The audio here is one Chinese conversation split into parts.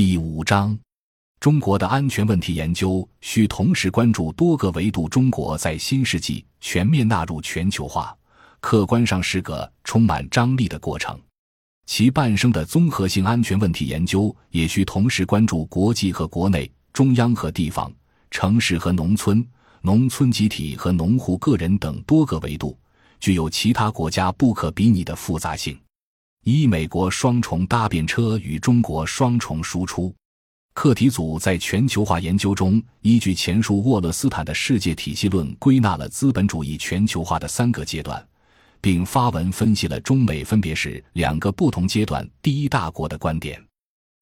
第五章，中国的安全问题研究需同时关注多个维度。中国在新世纪全面纳入全球化，客观上是个充满张力的过程。其伴生的综合性安全问题研究也需同时关注国际和国内、中央和地方、城市和农村、农村集体和农户个人等多个维度，具有其他国家不可比拟的复杂性。一、美国双重搭便车与中国双重输出课题组在全球化研究中，依据前述沃勒斯坦的世界体系论，归纳了资本主义全球化的三个阶段，并发文分析了中美分别是两个不同阶段第一大国的观点。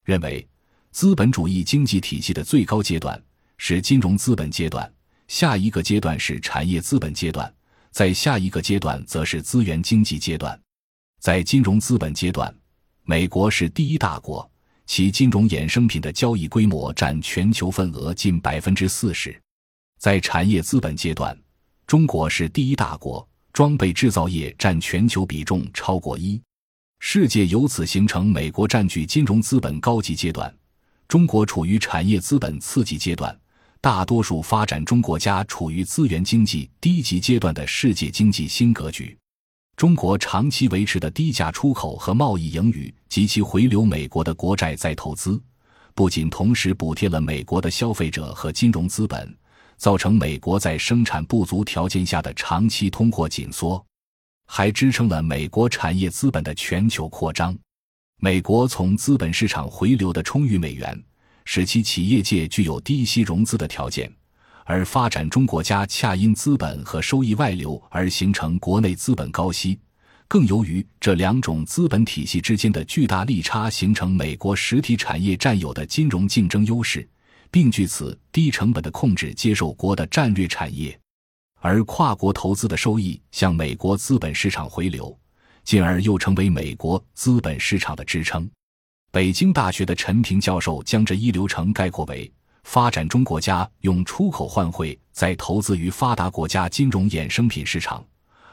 认为，资本主义经济体系的最高阶段是金融资本阶段，下一个阶段是产业资本阶段，在下一个阶段则是资源经济阶段。在金融资本阶段，美国是第一大国，其金融衍生品的交易规模占全球份额近百分之四十。在产业资本阶段，中国是第一大国，装备制造业占全球比重超过一。世界由此形成美国占据金融资本高级阶段，中国处于产业资本次级阶段，大多数发展中国家处于资源经济低级阶段的世界经济新格局。中国长期维持的低价出口和贸易盈余及其回流美国的国债再投资，不仅同时补贴了美国的消费者和金融资本，造成美国在生产不足条件下的长期通货紧缩，还支撑了美国产业资本的全球扩张。美国从资本市场回流的充裕美元，使其企业界具有低息融资的条件。而发展中国家恰因资本和收益外流而形成国内资本高息，更由于这两种资本体系之间的巨大利差，形成美国实体产业占有的金融竞争优势，并据此低成本的控制接受国的战略产业，而跨国投资的收益向美国资本市场回流，进而又成为美国资本市场的支撑。北京大学的陈平教授将这一流程概括为。发展中国家用出口换汇，再投资于发达国家金融衍生品市场，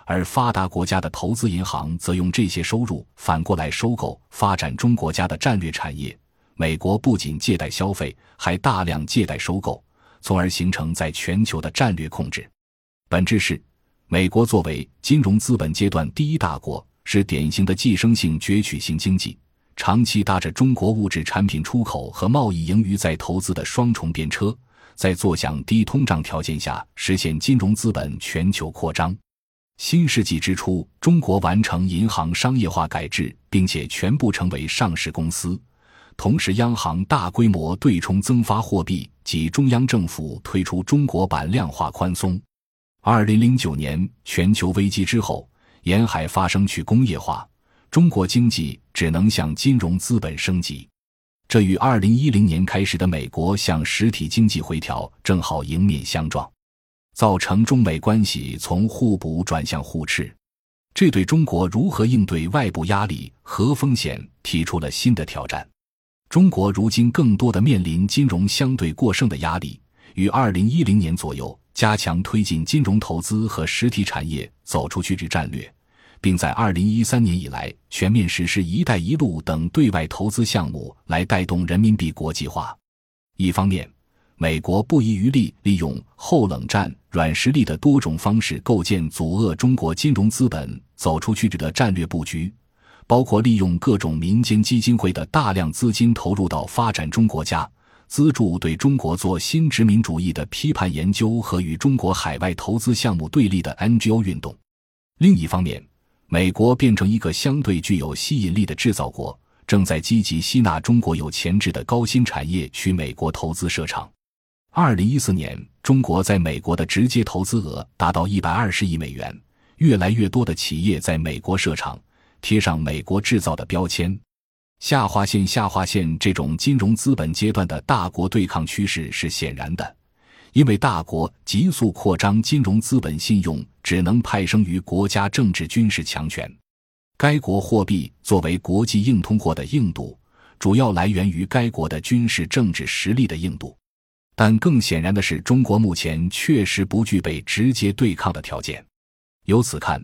而发达国家的投资银行则用这些收入反过来收购发展中国家的战略产业。美国不仅借贷消费，还大量借贷收购，从而形成在全球的战略控制。本质是，美国作为金融资本阶段第一大国，是典型的寄生性攫取型经济。长期搭着中国物质产品出口和贸易盈余在投资的双重便车，在坐享低通胀条件下实现金融资本全球扩张。新世纪之初，中国完成银行商业化改制，并且全部成为上市公司。同时，央行大规模对冲增发货币及中央政府推出中国版量化宽松。二零零九年全球危机之后，沿海发生去工业化。中国经济只能向金融资本升级，这与二零一零年开始的美国向实体经济回调正好迎面相撞，造成中美关系从互补转向互斥。这对中国如何应对外部压力和风险提出了新的挑战。中国如今更多的面临金融相对过剩的压力，于二零一零年左右加强推进金融投资和实体产业走出去之战略。并在二零一三年以来全面实施“一带一路”等对外投资项目，来带动人民币国际化。一方面，美国不遗余力利用后冷战软实力的多种方式，构建阻遏中国金融资本走出去的战略布局，包括利用各种民间基金会的大量资金投入到发展中国家，资助对中国做新殖民主义的批判研究和与中国海外投资项目对立的 NGO 运动。另一方面，美国变成一个相对具有吸引力的制造国，正在积极吸纳中国有潜质的高新产业去美国投资设厂。二零一四年，中国在美国的直接投资额达到一百二十亿美元，越来越多的企业在美国设厂，贴上“美国制造”的标签。下划线下划线，这种金融资本阶段的大国对抗趋势是显然的。因为大国急速扩张金融资本信用，只能派生于国家政治军事强权。该国货币作为国际硬通货的硬度，主要来源于该国的军事政治实力的硬度。但更显然的是，中国目前确实不具备直接对抗的条件。由此看，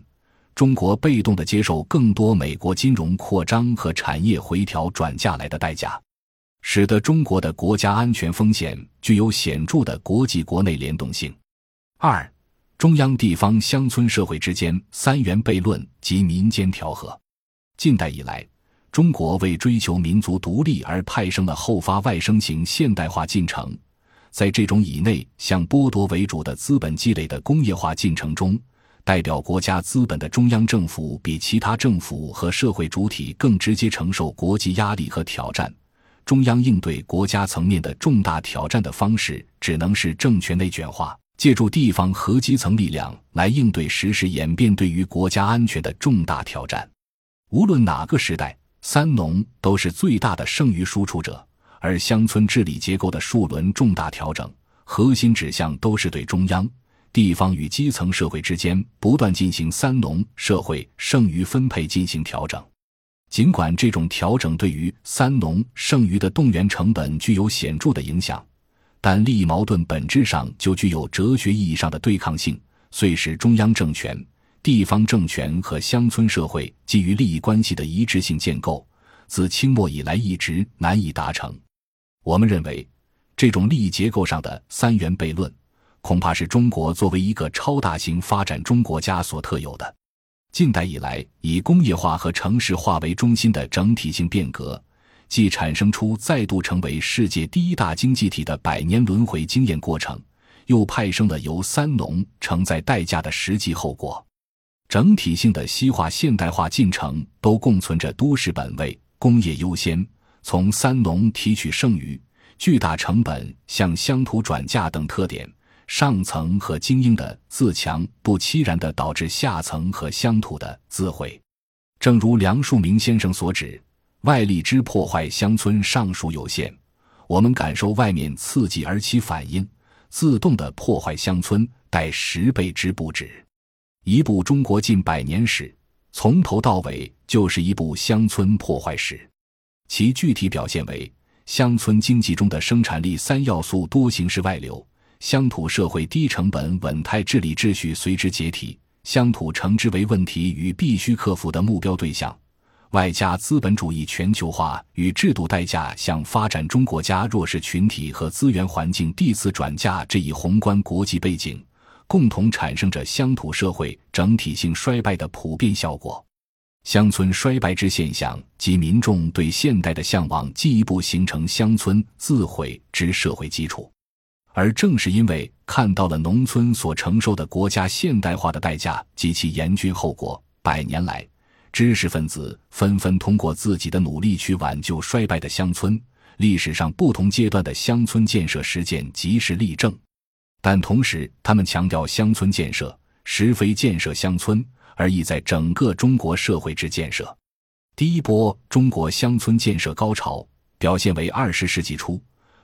中国被动的接受更多美国金融扩张和产业回调转嫁来的代价。使得中国的国家安全风险具有显著的国际国内联动性。二、中央地方乡村社会之间三元悖论及民间调和。近代以来，中国为追求民族独立而派生了后发外生型现代化进程。在这种以内向剥夺为主的资本积累的工业化进程中，代表国家资本的中央政府比其他政府和社会主体更直接承受国际压力和挑战。中央应对国家层面的重大挑战的方式，只能是政权内卷化，借助地方和基层力量来应对时演变对于国家安全的重大挑战。无论哪个时代，三农都是最大的剩余输出者。而乡村治理结构的数轮重大调整，核心指向都是对中央、地方与基层社会之间不断进行“三农”社会剩余分配进行调整。尽管这种调整对于“三农”剩余的动员成本具有显著的影响，但利益矛盾本质上就具有哲学意义上的对抗性，遂使中央政权、地方政权和乡村社会基于利益关系的一致性建构，自清末以来一直难以达成。我们认为，这种利益结构上的三元悖论，恐怕是中国作为一个超大型发展中国家所特有的。近代以来，以工业化和城市化为中心的整体性变革，既产生出再度成为世界第一大经济体的百年轮回经验过程，又派生了由三农承载代价的实际后果。整体性的西化现代化进程都共存着都市本位、工业优先。从三农提取剩余、巨大成本向乡土转嫁等特点，上层和精英的自强不欺然的导致下层和乡土的自毁。正如梁漱溟先生所指，外力之破坏乡村尚属有限，我们感受外面刺激而起反应，自动的破坏乡村，待十倍之不止。一部中国近百年史，从头到尾就是一部乡村破坏史。其具体表现为：乡村经济中的生产力三要素多形式外流，乡土社会低成本稳态治理秩序随之解体，乡土称之为问题与必须克服的目标对象，外加资本主义全球化与制度代价向发展中国家弱势群体和资源环境递次转嫁这一宏观国际背景，共同产生着乡土社会整体性衰败的普遍效果。乡村衰败之现象及民众对现代的向往，进一步形成乡村自毁之社会基础。而正是因为看到了农村所承受的国家现代化的代价及其严峻后果，百年来，知识分子纷纷通过自己的努力去挽救衰败的乡村。历史上不同阶段的乡村建设实践及时例证，但同时，他们强调乡村建设实非建设乡村。而意在整个中国社会之建设。第一波中国乡村建设高潮表现为二十世纪初，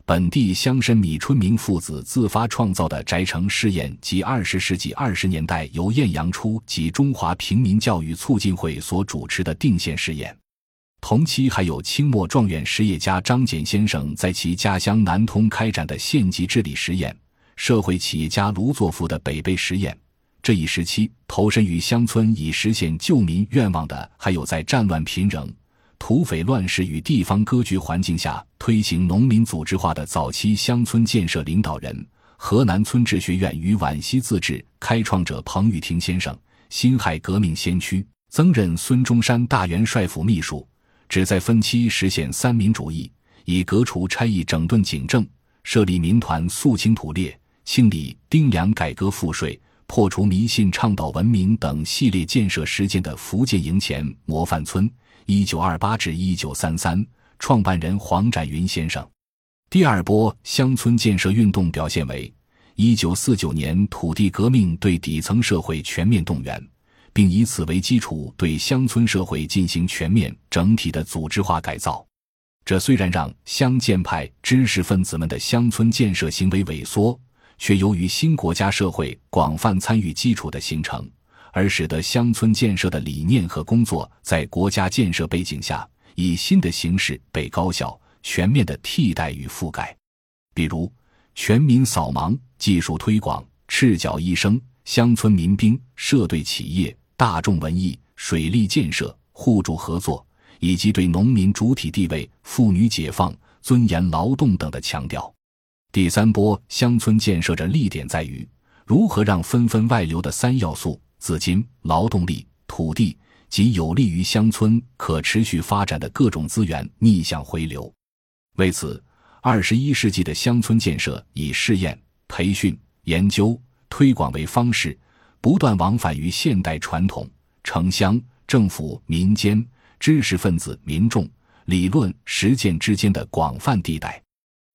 本地乡绅米春明父子自发创造的宅城试验及二十世纪二十年代由晏阳初及中华平民教育促进会所主持的定县试验。同期还有清末状元实业家张謇先生在其家乡南通开展的县级治理实验，社会企业家卢作孚的北碚实验。这一时期，投身于乡村以实现救民愿望的，还有在战乱频仍、土匪乱世与地方割据环境下推行农民组织化的早期乡村建设领导人——河南村治学院与皖西自治开创者彭玉廷先生，辛亥革命先驱，曾任孙中山大元帅府秘书，旨在分期实现三民主义，以革除差役、整顿警政，设立民团、肃清土劣、清理丁粮、改革赋税。破除迷信、倡导文明等系列建设实践的福建营前模范村（一九二八至一九三三）创办人黄展云先生。第二波乡村建设运动表现为：一九四九年土地革命对底层社会全面动员，并以此为基础对乡村社会进行全面整体的组织化改造。这虽然让乡建派知识分子们的乡村建设行为萎缩。却由于新国家社会广泛参与基础的形成，而使得乡村建设的理念和工作在国家建设背景下，以新的形式被高效、全面的替代与覆盖。比如，全民扫盲、技术推广、赤脚医生、乡村民兵、社队企业、大众文艺、水利建设、互助合作，以及对农民主体地位、妇女解放。尊严劳动等的强调。第三波乡村建设的力点在于如何让纷纷外流的三要素——资金、劳动力、土地及有利于乡村可持续发展的各种资源逆向回流。为此，二十一世纪的乡村建设以试验、培训、研究、推广为方式，不断往返于现代传统、城乡、政府、民间、知识分子、民众、理论、实践之间的广泛地带。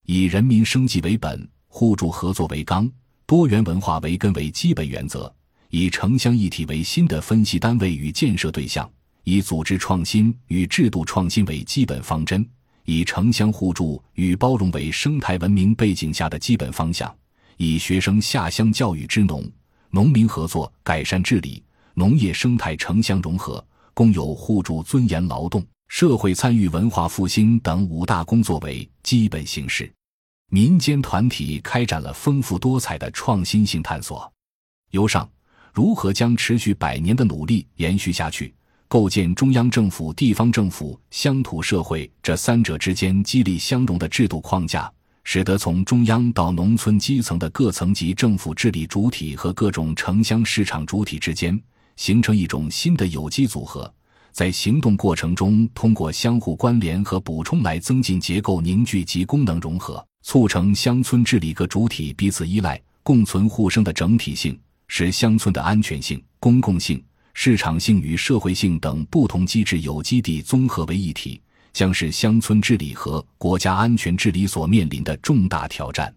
以人民生计为本、互助合作为纲、多元文化为根为基本原则；以城乡一体为新的分析单位与建设对象；以组织创新与制度创新为基本方针；以城乡互助与包容为生态文明背景下的基本方向；以学生下乡教育支农、农民合作改善治理、农业生态城乡融合、共有互助尊严劳动。社会参与、文化复兴等五大工作为基本形式，民间团体开展了丰富多彩的创新性探索。由上，如何将持续百年的努力延续下去，构建中央政府、地方政府、乡土社会这三者之间激励相融的制度框架，使得从中央到农村基层的各层级政府治理主体和各种城乡市场主体之间形成一种新的有机组合。在行动过程中，通过相互关联和补充来增进结构凝聚及功能融合，促成乡村治理各主体彼此依赖、共存互生的整体性，使乡村的安全性、公共性、市场性与社会性等不同机制有机地综合为一体，将是乡村治理和国家安全治理所面临的重大挑战。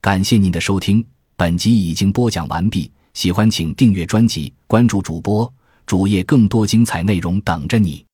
感谢您的收听，本集已经播讲完毕。喜欢请订阅专辑，关注主播。主页更多精彩内容等着你。